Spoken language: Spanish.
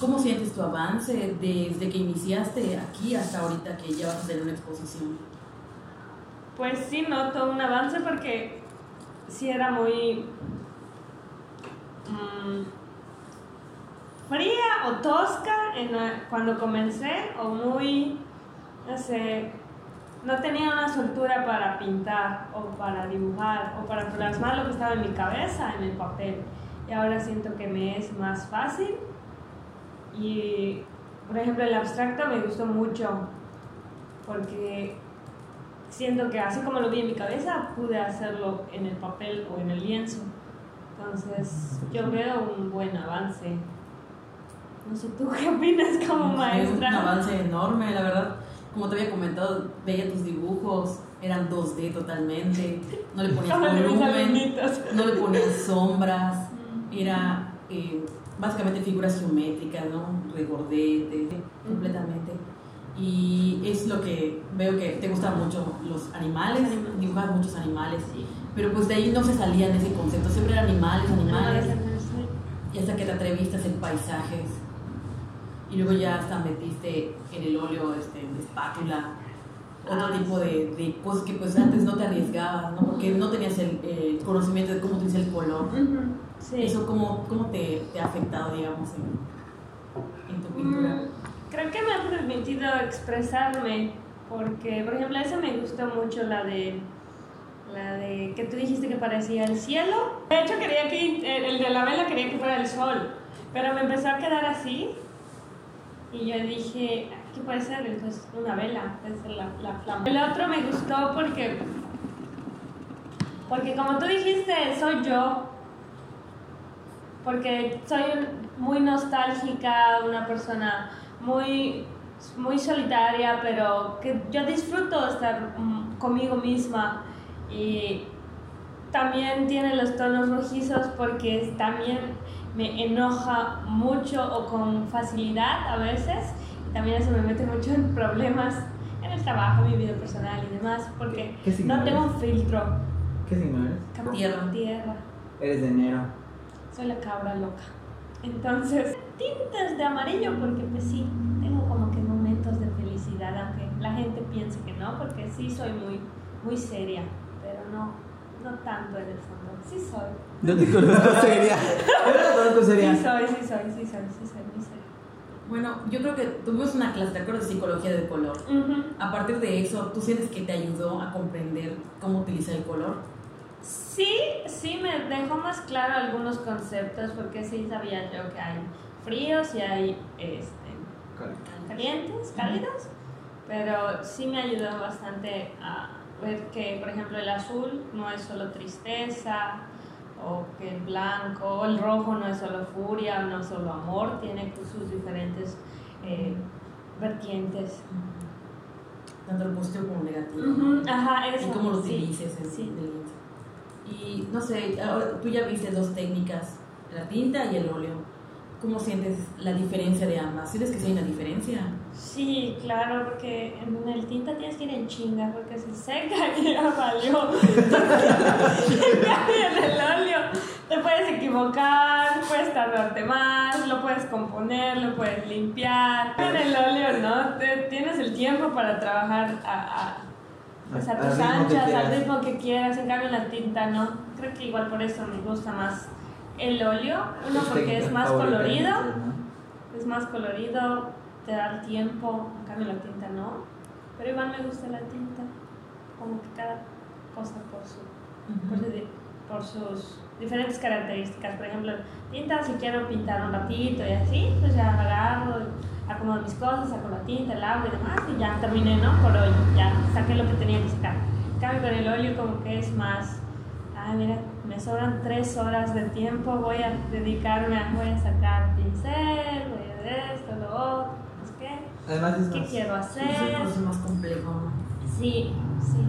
¿Cómo sientes tu avance desde que iniciaste aquí hasta ahorita que ya vas a hacer una exposición? Pues sí, noto un avance porque sí era muy mm, fría o tosca en cuando comencé o muy, no sé, no tenía una soltura para pintar o para dibujar o para plasmar lo que estaba en mi cabeza en el papel. Y ahora siento que me es más fácil. Y, por ejemplo, el abstracto me gustó mucho porque siento que así como lo vi en mi cabeza, pude hacerlo en el papel o en el lienzo. Entonces, yo veo un buen avance. No sé, ¿tú qué opinas como maestra? un avance enorme, la verdad como te había comentado, veía tus dibujos, eran 2D totalmente, no le ponías volumen, no le ponías sombras, era eh, básicamente figuras geométricas, ¿no? Regordete, completamente. Y es lo que veo que te gustan mucho los animales, dibujas muchos animales, pero pues de ahí no se salía de ese concepto, siempre eran animales, animales. Y hasta que te atreviste a hacer paisajes y luego ya hasta metiste en el óleo este, de espátula, otro ah, tipo de, de, cosas que pues antes no te arriesgabas, ¿no? Porque no tenías el conocimiento de cómo utiliza el color. Sí. ¿Eso cómo, cómo te, te, ha afectado, digamos, en, en tu pintura? Mm, creo que me ha permitido expresarme, porque, por ejemplo, esa me gustó mucho, la de la de que tú dijiste que parecía el cielo. De hecho, quería que el de la vela quería que fuera el sol, pero me empezó a quedar así y yo dije, ¿qué puede ser? Entonces, una vela, puede ser la, la flama. El otro me gustó porque, porque como tú dijiste, soy yo. Porque soy muy nostálgica, una persona muy, muy solitaria, pero que yo disfruto estar mm, conmigo misma. Y también tiene los tonos rojizos porque también me enoja mucho o con facilidad a veces. Y también eso me mete mucho en problemas en el trabajo, en mi vida personal y demás, porque no tengo un filtro. ¿Qué signo eres? Tierra. Tierra. Eres de enero. Soy la cabra loca. Entonces, tintes de amarillo, porque pues sí, tengo como que momentos de felicidad, aunque la gente piense que no, porque sí soy muy, muy seria, pero no, no tanto en el fondo. Sí soy. Yo te conozco seria. Yo te conozco seria. Sí soy, sí soy, sí soy, sí soy, sí soy. Bueno, yo creo que tuvimos una clase, ¿te acuerdas? De psicología del color. A partir de eso, ¿tú sientes que te ayudó a comprender cómo utilizar el color? Sí, sí, me dejó más claro algunos conceptos, porque sí sabía yo que hay fríos y hay este, calientes, cálidos, pero sí me ayudó bastante a ver que, por ejemplo, el azul no es solo tristeza, o que el blanco, o el rojo no es solo furia, no es solo amor, tiene sus diferentes eh, vertientes. Tanto el positivo como el negativo. Ajá, eso. Y cómo lo utilices. Sí. Y no sé, tú ya viste dos técnicas, la tinta y el óleo. ¿Cómo sientes la diferencia de ambas? ¿Sientes que sí hay una diferencia? Sí, claro, porque en el tinta tienes que ir en chinga, porque se seca y ya valió. en el óleo te puedes equivocar, puedes tardarte más, lo puedes componer, lo puedes limpiar. En el óleo, ¿no? Te, tienes el tiempo para trabajar a, a, pues a tus anchas, al ritmo que quieras. En cambio, la tinta, ¿no? Creo que igual por eso me gusta más el óleo, uno porque es más colorido, es más colorido, te da el tiempo, en cambio la tinta no, pero igual me gusta la tinta, como que cada cosa por, su, por, sus diferentes características, por ejemplo, tinta si quiero pintar un ratito y así, pues ya agarro, acomodo mis cosas, saco la tinta, el agua y demás y ya terminé, ¿no? Por hoy, ya saqué lo que tenía que sacar. Cambio con el óleo como que es más, ah, mira, me sobran tres horas de tiempo, voy a dedicarme a, voy a sacar pincel, voy a hacer esto, lo otro, ¿qué? Además es ¿Qué quiero hacer? Es más complejo. Sí, sí.